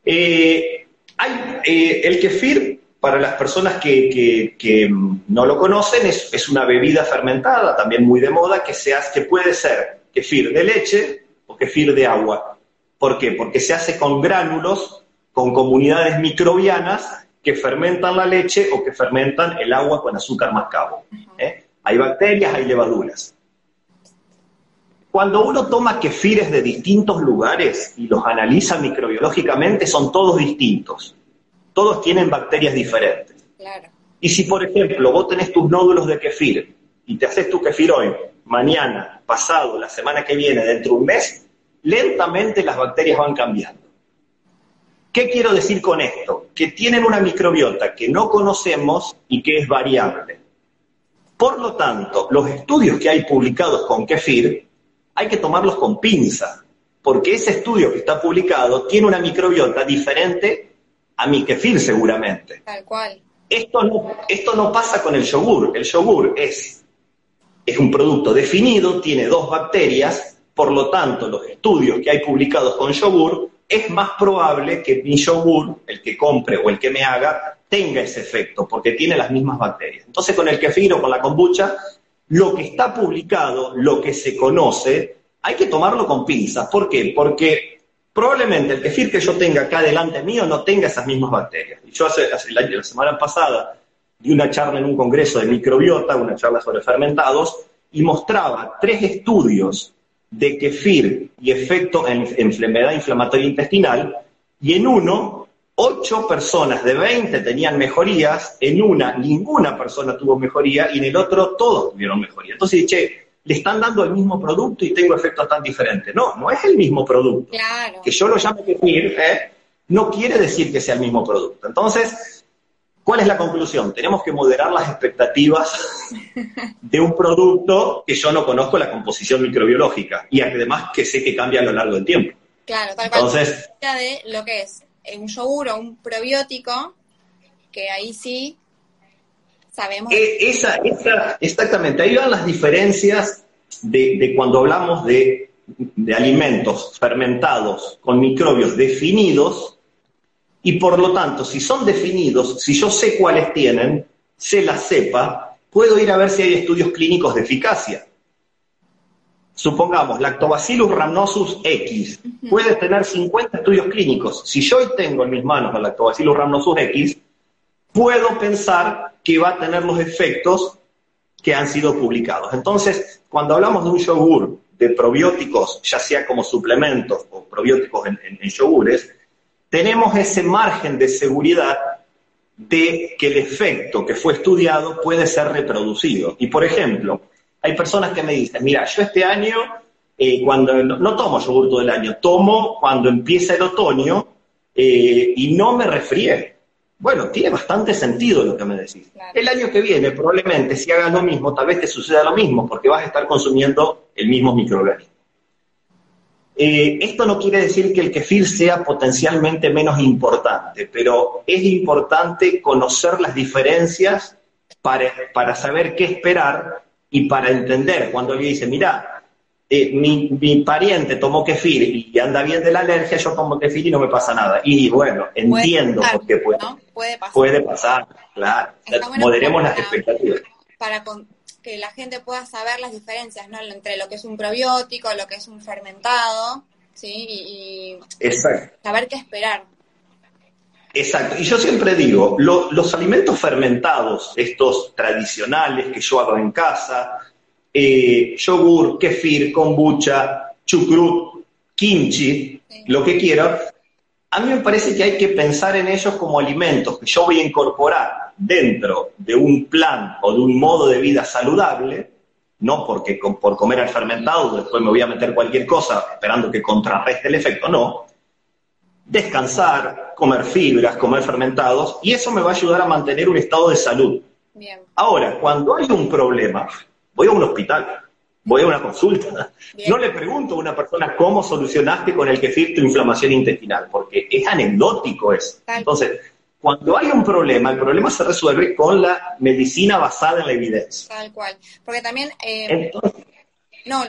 Speaker 2: Eh, hay, eh, el kefir, para las personas que, no lo conocen, es, una bebida fermentada, también muy de moda, que, se hace, que puede ser kefir de leche o kefir de agua. ¿Por qué? Porque se hace con gránulos, con comunidades microbianas que fermentan la leche o que fermentan el agua con azúcar mascabo. ¿eh? Hay bacterias, hay levaduras. Cuando uno toma kefires de distintos lugares y los analiza microbiológicamente, son todos distintos. Todos tienen bacterias diferentes. Y si, por ejemplo, vos tenés tus nódulos de kefir y te haces tu kefir hoy, mañana, pasado, la semana que viene, dentro de un mes, lentamente las bacterias van cambiando. ¿Qué quiero decir con esto? Que tienen una microbiota que no conocemos y que es variable. Por lo tanto, los estudios que hay publicados con kefir hay que tomarlos con pinza, porque ese estudio que está publicado tiene una microbiota diferente a mi kefir seguramente.
Speaker 1: Tal cual.
Speaker 2: Esto no, esto no pasa con el yogur. El yogur es, es un producto definido, tiene dos bacterias, por lo tanto, los estudios que hay publicados con yogur, es más probable que mi yogur, el que compre o el que me haga, tenga ese efecto, porque tiene las mismas bacterias. Entonces, con el kefir o con la kombucha, lo que está publicado, lo que se conoce, hay que tomarlo con pinzas. ¿Por qué? Porque probablemente el kefir que yo tenga acá delante mío no tenga esas mismas bacterias. Y yo hace, la semana pasada di una charla en un congreso de microbiota, una charla sobre fermentados, y mostraba tres estudios de kefir y efecto en enfermedad inflamatoria intestinal, y en uno 8 personas de 20 tenían mejorías, en una ninguna persona tuvo mejoría y en el otro todos tuvieron mejoría. Entonces, che, le están dando el mismo producto y tengo efectos tan diferentes. No, no es el mismo producto.
Speaker 1: Claro.
Speaker 2: Que yo lo llame kefir, ¿eh? no quiere decir que sea el mismo producto. Entonces, ¿cuál es la conclusión? Tenemos que moderar las expectativas [LAUGHS] de un producto que yo no conozco la composición microbiológica y además que sé que cambia a lo largo del tiempo.
Speaker 1: Claro, tal cual. Entonces, de lo que es un yogur o un probiótico, que ahí sí sabemos.
Speaker 2: Eh, esa, esa, exactamente, ahí van las diferencias de, cuando hablamos de, de, alimentos fermentados con microbios definidos, y por lo tanto, si son definidos, si yo sé cuáles tienen, se las sepa, puedo ir a ver si hay estudios clínicos de eficacia supongamos, Lactobacillus rhamnosus X, puede tener 50 estudios clínicos. Si yo hoy tengo en mis manos el Lactobacillus rhamnosus X, puedo pensar que va a tener los efectos que han sido publicados. Entonces, cuando hablamos de un yogur de probióticos, ya sea como suplementos o probióticos en, en yogures, tenemos ese margen de seguridad de que el efecto que fue estudiado puede ser reproducido. Y, por ejemplo, hay personas que me dicen, mira, yo este año, eh, cuando no, tomo yogur todo el año, tomo cuando empieza el otoño eh, y no me resfrié. Bueno, tiene bastante sentido lo que me decís. El año que viene, probablemente, si hagas lo mismo, tal vez te suceda lo mismo, porque vas a estar consumiendo el mismo microorganismo. Eh, esto no quiere decir que el kefir sea potencialmente menos importante, pero es importante conocer las diferencias para, para saber qué esperar y para entender, cuando alguien dice, mira, eh, mi, pariente tomó kefir y anda bien de la alergia, yo tomo kefir y no me pasa nada. Y bueno, entiendo por qué puede,
Speaker 1: puede, pasar.
Speaker 2: puede pasar. claro. Moderemos las expectativas.
Speaker 1: Para que la gente pueda saber las diferencias ¿no? entre lo que es un probiótico, lo que es un fermentado, ¿sí? Y, saber qué esperar.
Speaker 2: Exacto, y yo siempre digo, los alimentos fermentados, estos tradicionales que yo hago en casa, eh, yogur, kefir, kombucha, chucrut, kimchi, lo que quiera, a mí me parece que hay que pensar en ellos como alimentos que yo voy a incorporar dentro de un plan o de un modo de vida saludable, no porque por comer al fermentado después me voy a meter cualquier cosa esperando que contrarreste el efecto, no, descansar, comer fibras, comer fermentados, y eso me va a ayudar a mantener un estado de salud. Ahora, cuando hay un problema, voy a un hospital, voy a una consulta. No le pregunto a una persona cómo solucionaste con el kefir tu inflamación intestinal, porque es anecdótico eso. Entonces, cuando hay un problema, el problema se resuelve con la medicina basada en la evidencia.
Speaker 1: Tal cual. Porque también, eh, no,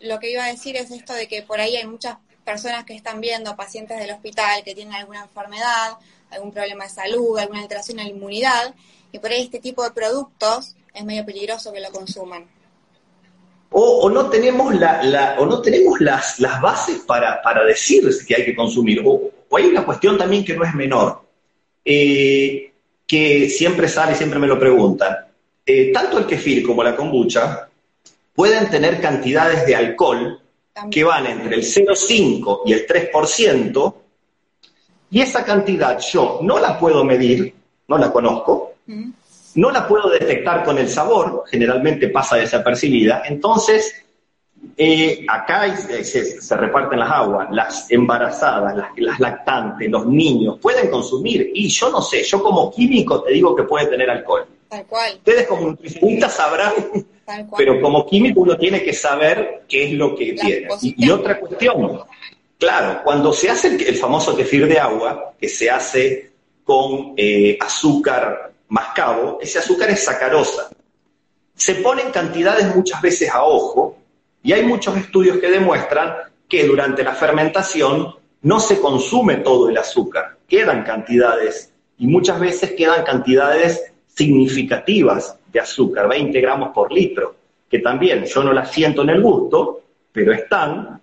Speaker 1: lo, que iba a decir es esto de que por ahí hay muchas personas que están viendo pacientes del hospital que tienen alguna enfermedad, algún problema de salud, alguna alteración en la inmunidad, y por ahí este tipo de productos es medio peligroso que lo consuman.
Speaker 2: O, no tenemos, la, o no tenemos las, las bases para, para decir que hay que consumir. O, hay una cuestión también que no es menor. Eh, que siempre sale y siempre me lo preguntan. Eh, tanto el kefir como la kombucha pueden tener cantidades de alcohol que van entre el 0,5 y el 3%, y esa cantidad yo no la puedo medir, no la conozco, no la puedo detectar con el sabor, generalmente pasa desapercibida, entonces eh, acá se, reparten las aguas, las embarazadas, las, lactantes, los niños pueden consumir y yo no sé, yo como químico te digo que puede tener alcohol.
Speaker 1: Tal cual.
Speaker 2: Ustedes como nutricionistas sabrán, pero como químico uno tiene que saber qué es lo que tiene. Y, otra cuestión, claro, cuando se hace el, famoso kefir de agua, que se hace con eh, azúcar mascabo, ese azúcar es sacarosa. Se ponen cantidades muchas veces a ojo, y hay muchos estudios que demuestran que durante la fermentación no se consume todo el azúcar, quedan cantidades, y muchas veces quedan cantidades significativas de azúcar, 20 gramos por litro, que también yo no las siento en el gusto, pero están.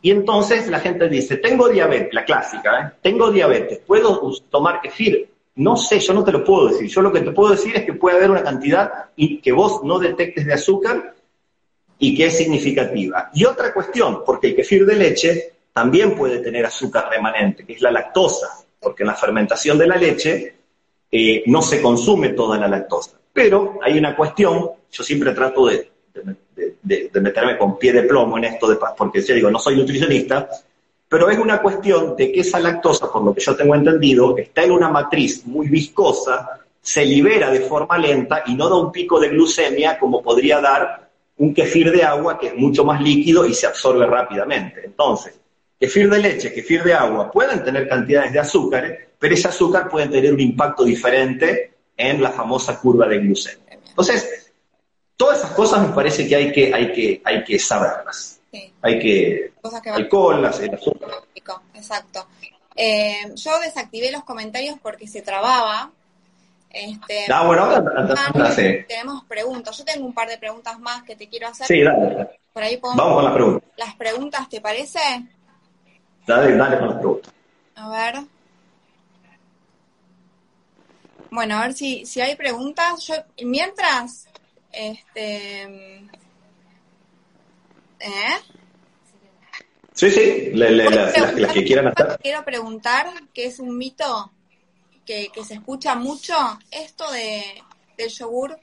Speaker 2: Y entonces la gente dice, tengo diabetes, la clásica, ¿eh? tengo diabetes, ¿puedo tomar kefir? No sé, yo no te lo puedo decir. Yo lo que te puedo decir es que puede haber una cantidad y que vos no detectes de azúcar y que es significativa. Y otra cuestión, porque el kefir de leche también puede tener azúcar remanente, que es la lactosa, porque en la fermentación de la leche eh, no se consume toda la lactosa. Pero hay una cuestión, yo siempre trato de, meterme con pie de plomo en esto, de, porque ya digo, no soy nutricionista, pero es una cuestión de que esa lactosa, por lo que yo tengo entendido, está en una matriz muy viscosa, se libera de forma lenta y no da un pico de glucemia como podría dar un kefir de agua que es mucho más líquido y se absorbe rápidamente. Entonces, kefir de leche, kefir de agua pueden tener cantidades de azúcar, pero ese azúcar puede tener un impacto diferente en la famosa curva de glucemia. Entonces, todas esas cosas me parece que hay que, hay que, hay que saberlas. Hay que... alcohol, el azúcar.
Speaker 1: Exacto. Eh, yo desactivé los comentarios porque se trababa este,
Speaker 2: ah, bueno,
Speaker 1: tenemos preguntas. Yo tengo un par de preguntas más que te quiero hacer.
Speaker 2: Sí, dale.
Speaker 1: Por ahí
Speaker 2: Vamos con las preguntas.
Speaker 1: Las preguntas, ¿te parece?
Speaker 2: Dale, dale con las preguntas.
Speaker 1: A ver. Bueno, a ver si, si hay preguntas. Yo, mientras, este... ¿Eh?
Speaker 2: Sí, sí, las que quieran hacer.
Speaker 1: Quiero preguntar, ¿qué es un mito? que, se escucha mucho esto de, del yogur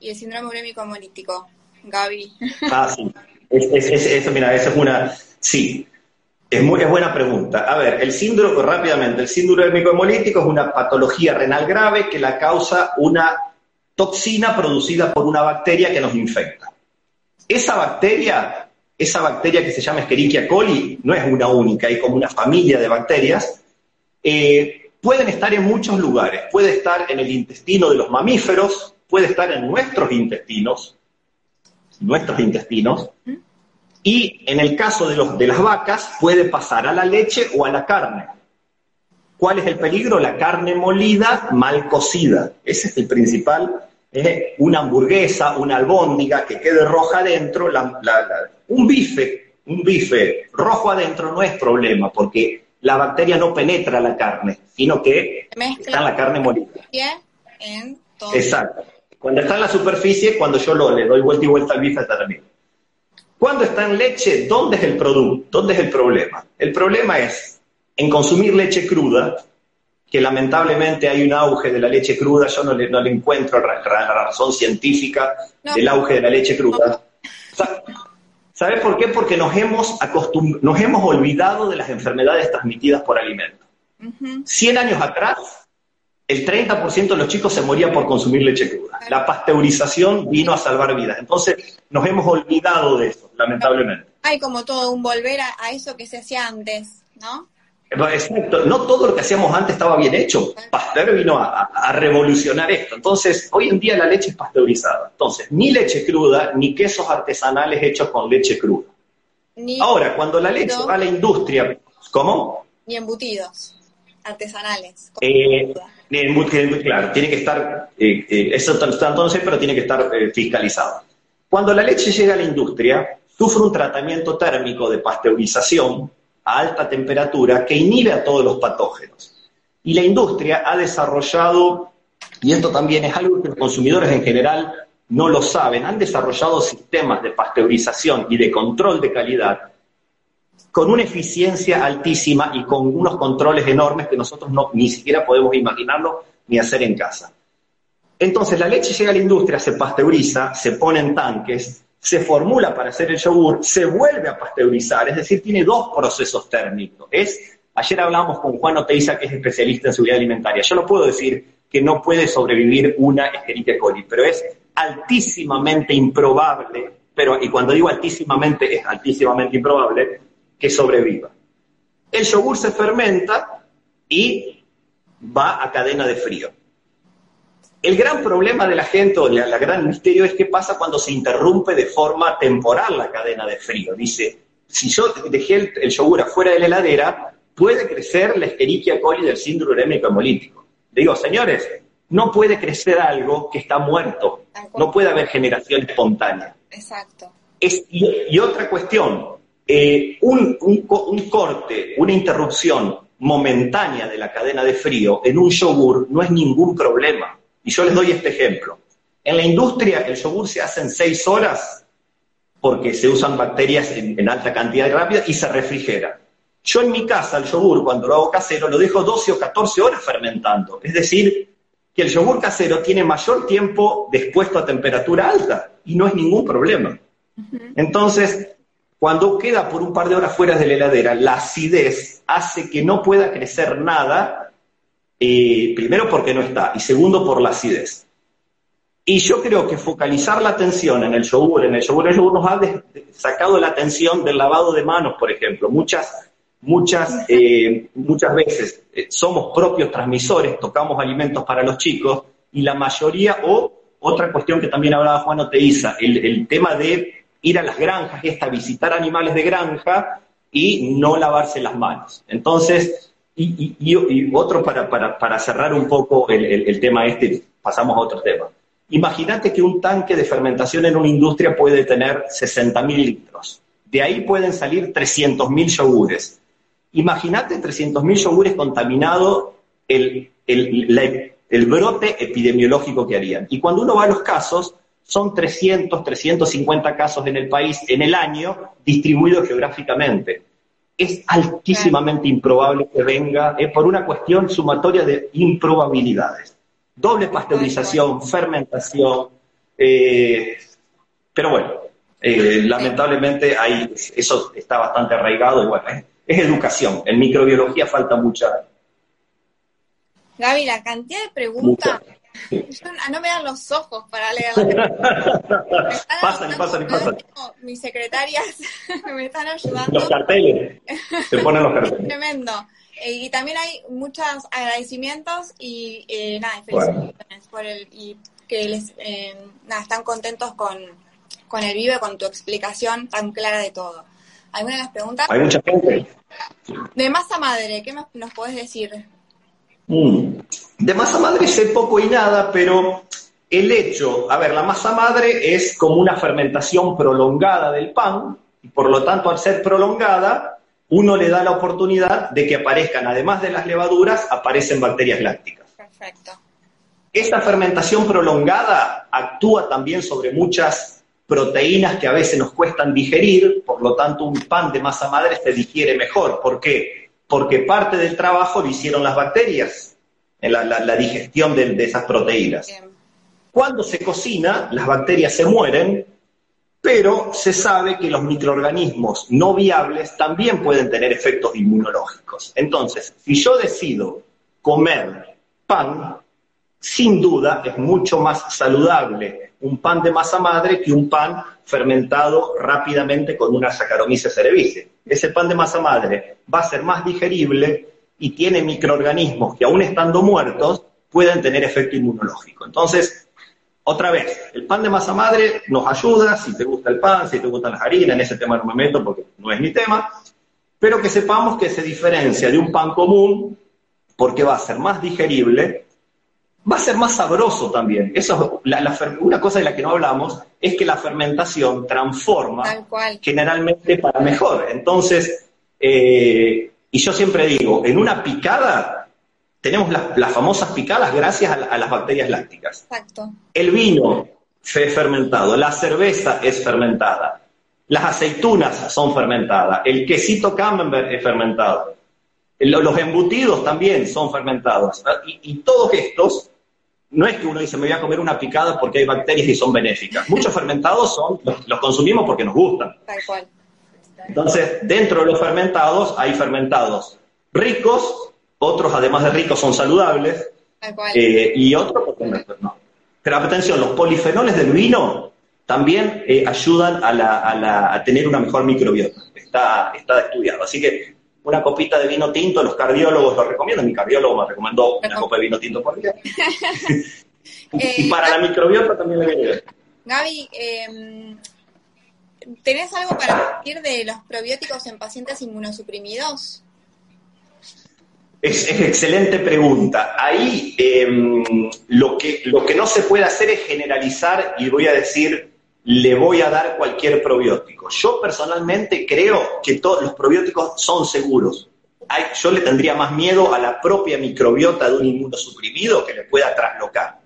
Speaker 1: y el síndrome urémico hemolítico, Gaby.
Speaker 2: Ah, sí. eso, mira, esa es una. Sí, es muy buena pregunta. A ver, el síndrome, rápidamente, el síndrome hemolítico es una patología renal grave que la causa una toxina producida por una bacteria que nos infecta. Esa bacteria, esa bacteria que se llama Escherichia coli, no es una única, hay como una familia de bacterias. Eh, pueden estar en muchos lugares. Puede estar en el intestino de los mamíferos, puede estar en nuestros intestinos, nuestros intestinos, y en el caso de, los, de las vacas puede pasar a la leche o a la carne. ¿Cuál es el peligro? La carne molida mal cocida. Ese es el principal. una hamburguesa, una albóndiga que quede roja adentro, un bife, un bife rojo adentro no es problema, porque la bacteria no penetra la carne, sino que está en la carne molida. Exacto. Cuando está en la superficie, cuando yo lo, le doy vuelta y vuelta al bife, está también. Cuando está en leche, ¿dónde es el producto? ¿Dónde es el problema? El problema es en consumir leche cruda, que lamentablemente hay un auge de la leche cruda, yo no le, no le encuentro la, razón científica del auge de la leche cruda. ¿Sabes por qué? Porque nos hemos, nos hemos olvidado de las enfermedades transmitidas por alimentos. 100 años atrás, el 30% de los chicos se morían por consumir leche cruda. La pasteurización vino a salvar vidas. Entonces, nos hemos olvidado de eso, lamentablemente.
Speaker 1: Hay como todo un volver a eso que se hacía antes, ¿no?
Speaker 2: Exacto, no todo lo que hacíamos antes estaba bien hecho. Pasteur vino a, revolucionar esto. Entonces, hoy en día la leche es pasteurizada. Entonces, ni leche cruda, ni quesos artesanales hechos con leche cruda. Ahora, cuando la leche va a la industria, ¿cómo?
Speaker 1: Ni embutidos artesanales.
Speaker 2: Eh, claro, tiene que estar, eh, eh, eso está entonces, pero tiene que estar fiscalizado. Cuando la leche llega a la industria, sufre un tratamiento térmico de pasteurización a alta temperatura que inhibe a todos los patógenos. Y la industria ha desarrollado y esto también es algo que los consumidores en general no lo saben, han desarrollado sistemas de pasteurización y de control de calidad con una eficiencia altísima y con unos controles enormes que nosotros no, ni siquiera podemos imaginarlo ni hacer en casa. Entonces la leche llega a la industria, se pasteuriza, se pone en tanques, se formula para hacer el yogur, se vuelve a pasteurizar, es decir, tiene dos procesos térmicos. Es, ayer hablamos con Juan Oteiza, que es especialista en seguridad alimentaria. Yo no puedo decir que no puede sobrevivir una Escherichia coli, pero es altísimamente improbable, pero y cuando digo altísimamente es altísimamente improbable que sobreviva. El yogur se fermenta y va a cadena de frío. El gran problema de la gente, o la, gran misterio, es qué pasa cuando se interrumpe de forma temporal la cadena de frío. Dice, si yo dejé el, yogur afuera de la heladera, puede crecer la Escherichia coli del síndrome urémico hemolítico. Digo, señores, no puede crecer algo que está muerto. No puede haber generación espontánea.
Speaker 1: Exacto.
Speaker 2: y, otra cuestión, eh, un, un, corte, una interrupción momentánea de la cadena de frío en un yogur no es ningún problema. Y yo les doy este ejemplo. En la industria el yogur se hace en seis horas porque se usan bacterias en, alta cantidad y rápida y se refrigera. Yo en mi casa el yogur, cuando lo hago casero, lo dejo 12 o 14 horas fermentando. Es decir, que el yogur casero tiene mayor tiempo dispuesto a temperatura alta y no es ningún problema. Entonces, cuando queda por un par de horas fuera de la heladera, la acidez hace que no pueda crecer nada, eh, primero porque no está, y segundo por la acidez. Y yo creo que focalizar la atención en el yogur, en el yogur, el yogur nos ha sacado la atención del lavado de manos, por ejemplo. Muchas, muchas, eh, muchas veces eh, somos propios transmisores, tocamos alimentos para los chicos, y la mayoría, o otra cuestión que también hablaba Juan Oteiza, el, el tema de ir a las granjas, esta, visitar animales de granja y no lavarse las manos. Entonces, y, otro para, cerrar un poco el, tema este, pasamos a otro tema. Imagínate que un tanque de fermentación en una industria puede tener 60.000 litros. De ahí pueden salir 300.000 yogures. Imagínate 300.000 yogures contaminados, el, el brote epidemiológico que harían. Y cuando uno va a los casos, son 300, 350 casos en el país en el año distribuidos geográficamente. Es altísimamente improbable que venga eh, por una cuestión sumatoria de improbabilidades. Doble pasteurización, fermentación, eh, pero bueno, eh, lamentablemente ahí eso está bastante arraigado y bueno, es, educación. En microbiología falta mucha.
Speaker 1: Gaby, la cantidad de preguntas no me dan los ojos para leer.
Speaker 2: pasan, pasan, pasan.
Speaker 1: Mis secretarias [LAUGHS] me están ayudando.
Speaker 2: Los carteles. Se ponen los carteles.
Speaker 1: Tremendo. Eh, y también hay muchos agradecimientos y eh, nada, felicitaciones por el y que les eh, nada, están contentos con, con el vive, con tu explicación tan clara de todo. ¿Alguna de las preguntas?
Speaker 2: Hay mucha gente.
Speaker 1: De masa madre, ¿qué nos podés decir?
Speaker 2: De masa madre sé poco y nada, pero el hecho, a ver, la masa madre es como una fermentación prolongada del pan, y por lo tanto al ser prolongada, uno le da la oportunidad de que aparezcan, además de las levaduras, aparecen bacterias lácticas.
Speaker 1: Perfecto.
Speaker 2: Esta fermentación prolongada actúa también sobre muchas proteínas que a veces nos cuestan digerir, por lo tanto un pan de masa madre se digiere mejor. ¿Por qué? Porque parte del trabajo lo hicieron las bacterias, en la, digestión de, esas proteínas. Cuando se cocina, las bacterias se mueren, pero se sabe que los microorganismos no viables también pueden tener efectos inmunológicos. Entonces, si yo decido comer pan, sin duda es mucho más saludable un pan de masa madre que un pan fermentado rápidamente con una Saccharomyces cerevisiae. Ese pan de masa madre va a ser más digerible y tiene microorganismos que aún estando muertos pueden tener efecto inmunológico. Entonces, otra vez, el pan de masa madre nos ayuda, si te gusta el pan, si te gustan las harinas, en ese tema no me meto porque no es mi tema, pero que sepamos que se diferencia de un pan común porque va a ser más digerible va a ser más sabroso también. Eso una cosa de la que no hablamos es que la fermentación transforma generalmente para mejor. Entonces, eh, y yo siempre digo, en una picada, tenemos las, famosas picadas gracias a, las bacterias lácticas.
Speaker 1: Exacto.
Speaker 2: El vino es fermentado, la cerveza es fermentada, las aceitunas son fermentadas, el quesito camembert es fermentado, los embutidos también son fermentados. Y, todos estos, no es que uno dice, me voy a comer una picada porque hay bacterias y son benéficas. Muchos fermentados son, los, consumimos porque nos gustan.
Speaker 1: Tal cual.
Speaker 2: Entonces, dentro de los fermentados hay fermentados ricos, otros además de ricos son saludables, eh, y otros no. Pero atención, los polifenoles del vino también eh, ayudan a, tener una mejor microbiota. Está, está estudiado. Así que una copita de vino tinto, los cardiólogos lo recomiendan. Mi cardiólogo me recomendó una copa de vino tinto por día. [LAUGHS] y para la microbiota también le viene.
Speaker 1: Gaby, eh, ¿tenés algo para decir de los probióticos en pacientes inmunosuprimidos?
Speaker 2: Es, excelente pregunta. Ahí em, lo, que, lo que no se puede hacer es generalizar y voy a decir, le voy a dar cualquier probiótico. Yo personalmente creo que todos los probióticos son seguros. yo le tendría más miedo a la propia microbiota de un inmunosuprimido que le pueda traslocar.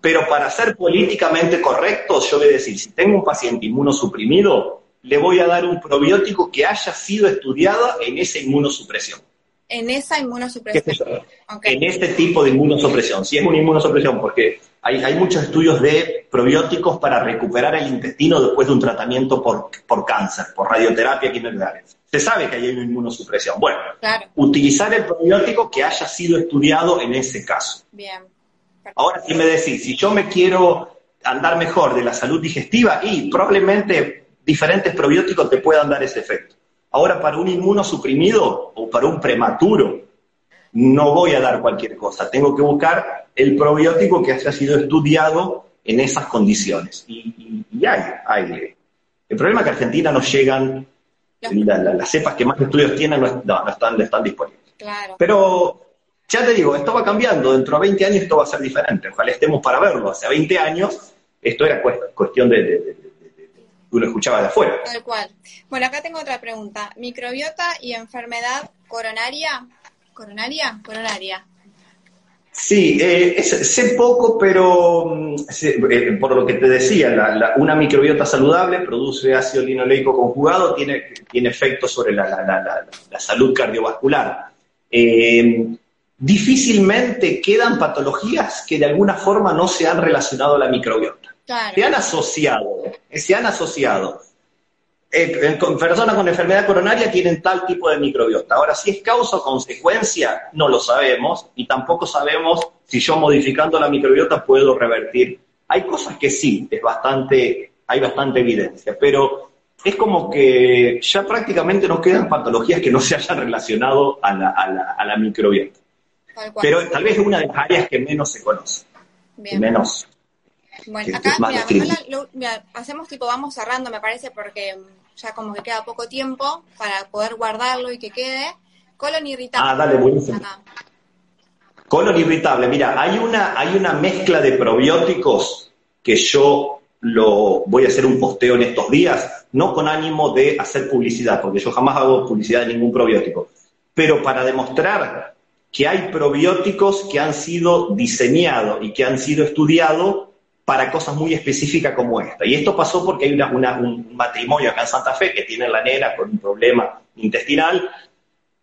Speaker 2: Pero para ser políticamente correcto, yo voy a decir, si tengo un paciente inmunosuprimido, le voy a dar un probiótico que haya sido estudiado en esa inmunosupresión.
Speaker 1: En esa inmunosupresión.
Speaker 2: En este tipo de inmunosupresión. Si es una inmunosupresión, porque hay, hay, muchos estudios de probióticos para recuperar el intestino después de un tratamiento por, por cáncer, por radioterapia quimioterapia. Se sabe que hay una inmunosupresión. Bueno, utilizar el probiótico que haya sido estudiado en ese caso.
Speaker 1: Bien.
Speaker 2: Ahora, si me decís, si yo me quiero andar mejor de la salud digestiva, y probablemente diferentes probióticos te puedan dar ese efecto. Ahora, para un inmunosuprimido o para un prematuro, no voy a dar cualquier cosa. Tengo que buscar el probiótico que haya sido estudiado en esas condiciones. Y, hay, hay. El problema es que a Argentina no llegan, las cepas que más estudios tienen no, están, están disponibles.
Speaker 1: Claro.
Speaker 2: Pero ya te digo, esto va cambiando. Dentro de 20 años esto va a ser diferente. Ojalá estemos para verlo. Hace 20 años esto era cuestión de uno escuchaba de afuera.
Speaker 1: Tal cual. Bueno, acá tengo otra pregunta. ¿Microbiota y enfermedad coronaria? ¿Coronaria? Coronaria.
Speaker 2: Sí, eh, sé poco, pero mm, eh, por lo que te decía, una microbiota saludable produce ácido linoleico conjugado, tiene, tiene efectos sobre la, salud cardiovascular. Eh, difícilmente quedan patologías que de alguna forma no se han relacionado a la microbiota. Se han asociado, eh, se han asociado. Eh, personas con enfermedad coronaria tienen tal tipo de microbiota. Ahora, si es causa o consecuencia, no lo sabemos y tampoco sabemos si yo modificando la microbiota puedo revertir. Hay cosas que sí, es bastante, hay bastante evidencia, pero es como que ya prácticamente no quedan patologías que no se hayan relacionado a la, a la, microbiota. Pero tal vez es una de las áreas que menos se conoce, menos
Speaker 1: bueno, acá, mira, hacemos tipo, vamos cerrando, me parece, porque ya como que queda poco tiempo para poder guardarlo y que quede. Colon irritable.
Speaker 2: Ah, dale, buenísimo. Colon irritable, mira, hay una, hay una mezcla de probióticos que yo lo voy a hacer un posteo en estos días, no con ánimo de hacer publicidad, porque yo jamás hago publicidad de ningún probiótico, pero para demostrar que hay probióticos que han sido diseñados y que han sido estudiados para cosas muy específicas como esta. Y esto pasó porque hay un matrimonio acá en Santa Fe que tiene la nena con un problema intestinal.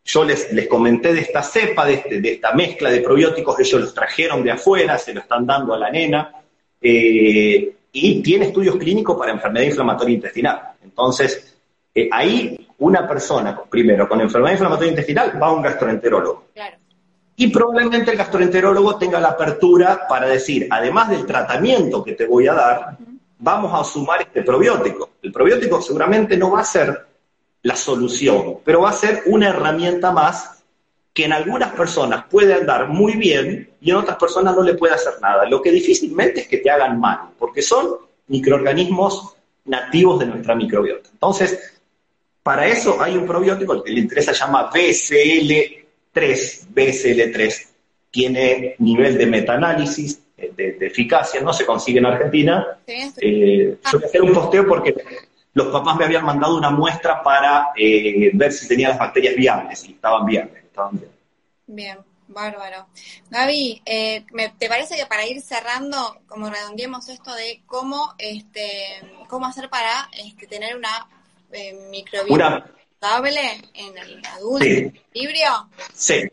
Speaker 2: Yo les, les comenté de esta cepa, de, este, de, esta mezcla de probióticos, ellos los trajeron de afuera, se lo están dando a la nena, eh, y tiene estudios clínicos para enfermedad inflamatoria intestinal. Entonces, eh, ahí una persona, primero, con enfermedad inflamatoria intestinal, va a un gastroenterólogo.
Speaker 1: Claro.
Speaker 2: Y probablemente el gastroenterólogo tenga la apertura para decir, además del tratamiento que te voy a dar, vamos a sumar este probiótico. El probiótico seguramente no va a ser la solución, pero va a ser una herramienta más que en algunas personas puede andar muy bien y en otras personas no le puede hacer nada. Lo que difícilmente es que te hagan mal, porque son microorganismos nativos de nuestra microbiota. Entonces, para eso hay un probiótico, el que le interesa se llama BCL 3, BSL3, tiene nivel de metaanálisis, eh, de, eficacia, no se consigue en Argentina. Eh, yo voy a hacer un posteo porque los papás me habían mandado una muestra para eh, ver si tenía las bacterias viables, y estaban viables. Estaban
Speaker 1: bien. Bien, Bárbaro. Gaby, eh, ¿te parece que para ir cerrando, como redondeemos esto de cómo, este, cómo hacer para este, tener una microbiota estable en el adulto, sí. equilibrio?
Speaker 2: Sí,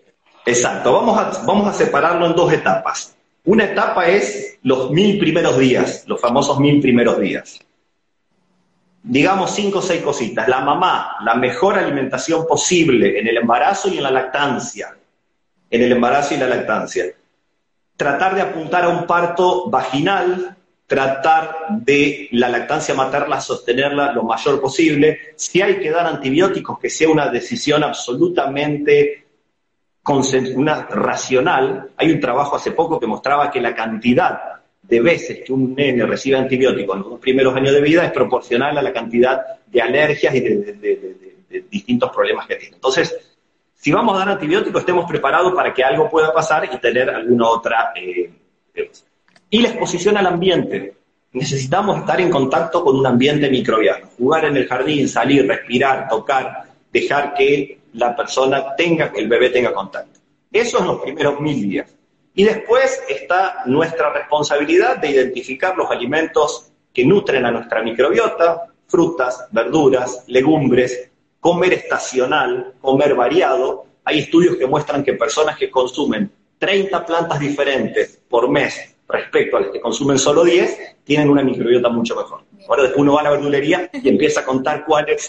Speaker 2: exacto. Vamos a, vamos a separarlo en dos etapas. Una etapa es los mil primeros días, los famosos mil primeros días. Digamos cinco o seis cositas. La mamá, la mejor alimentación posible en el embarazo y en la lactancia en el embarazo y la lactancia. Tratar de apuntar a un parto vaginal, tratar de la lactancia materna sostenerla lo mayor posible. Si hay que dar antibióticos, que sea una decisión absolutamente racional. Hay un trabajo hace poco que mostraba que la cantidad de veces que un nene recibe antibióticos en los primeros años de vida es proporcional a la cantidad de alergias y de distintos problemas que tiene. Entonces, si vamos a dar antibióticos, estemos preparados para que algo pueda pasar y tener alguna otra. Eh, y la exposición al ambiente. Necesitamos estar en contacto con un ambiente microbiano. Jugar en el jardín, salir, respirar, tocar, dejar que la persona tenga, que el bebé tenga contacto. Eso en los primeros mil días. Y después está nuestra responsabilidad de identificar los alimentos que nutren a nuestra microbiota, frutas, verduras, legumbres, comer estacional, comer variado. Hay estudios que muestran que personas que consumen 30 plantas diferentes por mes respecto a las que consumen solo 10, tienen una microbiota mucho mejor. Ahora después uno va a la verdulería y empieza a contar cuáles,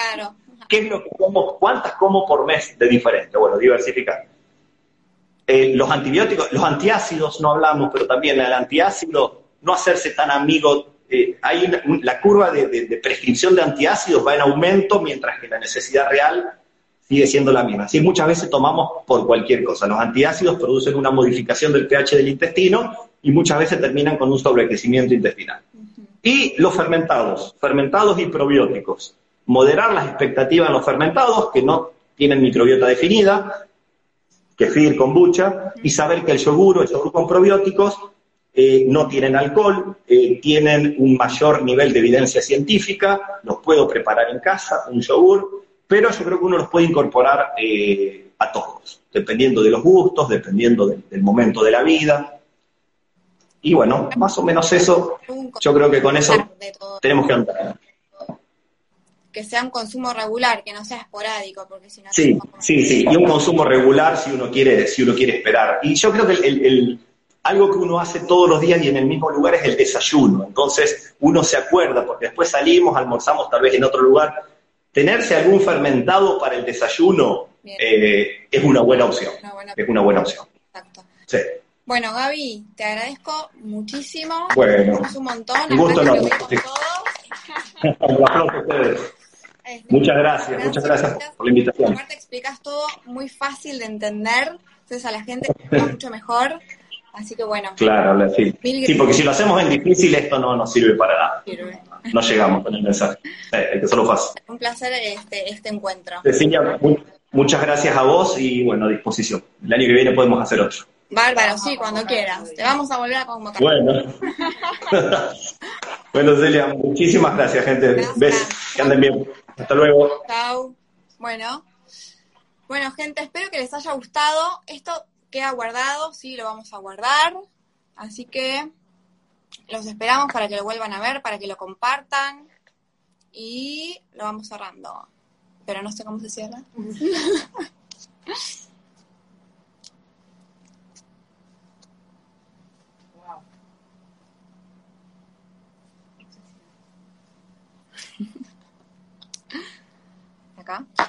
Speaker 2: qué es lo que como, cuántas como por mes de diferente. Bueno, diversificar. Eh, los antibióticos, los antiácidos no hablamos, pero también el antiácido, no hacerse tan amigo eh, hay la curva de, prescripción de antiácidos va en aumento, mientras que la necesidad real sigue siendo la misma. Así muchas veces tomamos por cualquier cosa. Los antiácidos producen una modificación del pH del intestino y muchas veces terminan con un sobrecrecimiento intestinal. Y los fermentados, fermentados y probióticos. Moderar las expectativas en los fermentados que no tienen microbiota definida, kefir, kombucha, y saber que el yogur o el yogur con probióticos eh, no tienen alcohol, eh, tienen un mayor nivel de evidencia científica, los puedo preparar en casa, un yogur, pero yo creo que uno los puede incorporar eh, a todos, dependiendo de los gustos, dependiendo del momento de la vida. Y bueno, más o menos eso, yo creo que con eso tenemos que andar.
Speaker 1: Que sea un consumo regular, que no sea esporádico, porque si no...
Speaker 2: Sí, sí, sí, y un consumo regular si uno quiere, si uno quiere esperar. Y yo creo que el algo que uno hace todos los días y en el mismo lugar es el desayuno. Entonces uno se acuerda, porque después salimos, almorzamos tal vez en otro lugar. Tenerse algún fermentado para el desayuno eh, es una buena opción. es una buena opción. Exacto.
Speaker 1: Sí. Bueno, Gaby, te agradezco muchísimo.
Speaker 2: Bueno.
Speaker 1: un montón.
Speaker 2: Un gusto enorme. [LAUGHS] muchas gracias, muchas gracias por la invitación.
Speaker 1: Aparte explicas todo muy fácil de entender, entonces a la gente mucho mejor. Así que bueno.
Speaker 2: Claro, sí. Sí, porque si lo hacemos en difícil, esto no nos sirve para nada. No llegamos con el mensaje. Hay que hacerlo fácil.
Speaker 1: Un placer este, este encuentro.
Speaker 2: Cecilia, muchas gracias a vos y bueno, a disposición. El año que viene podemos hacer otro.
Speaker 1: Bárbaro, sí, cuando quieras. Te vamos a volver a convocar.
Speaker 2: Bueno. [LAUGHS] bueno, Celia, muchísimas gracias, gente. Ves, que anden bien. Hasta luego.
Speaker 1: Chao. Bueno. Bueno, gente, espero que les haya gustado. Esto queda guardado, sí, lo vamos a guardar. Así que los esperamos para que lo vuelvan a ver, para que lo compartan. Y lo vamos cerrando. Pero no sé cómo se cierra. [LAUGHS] Acá.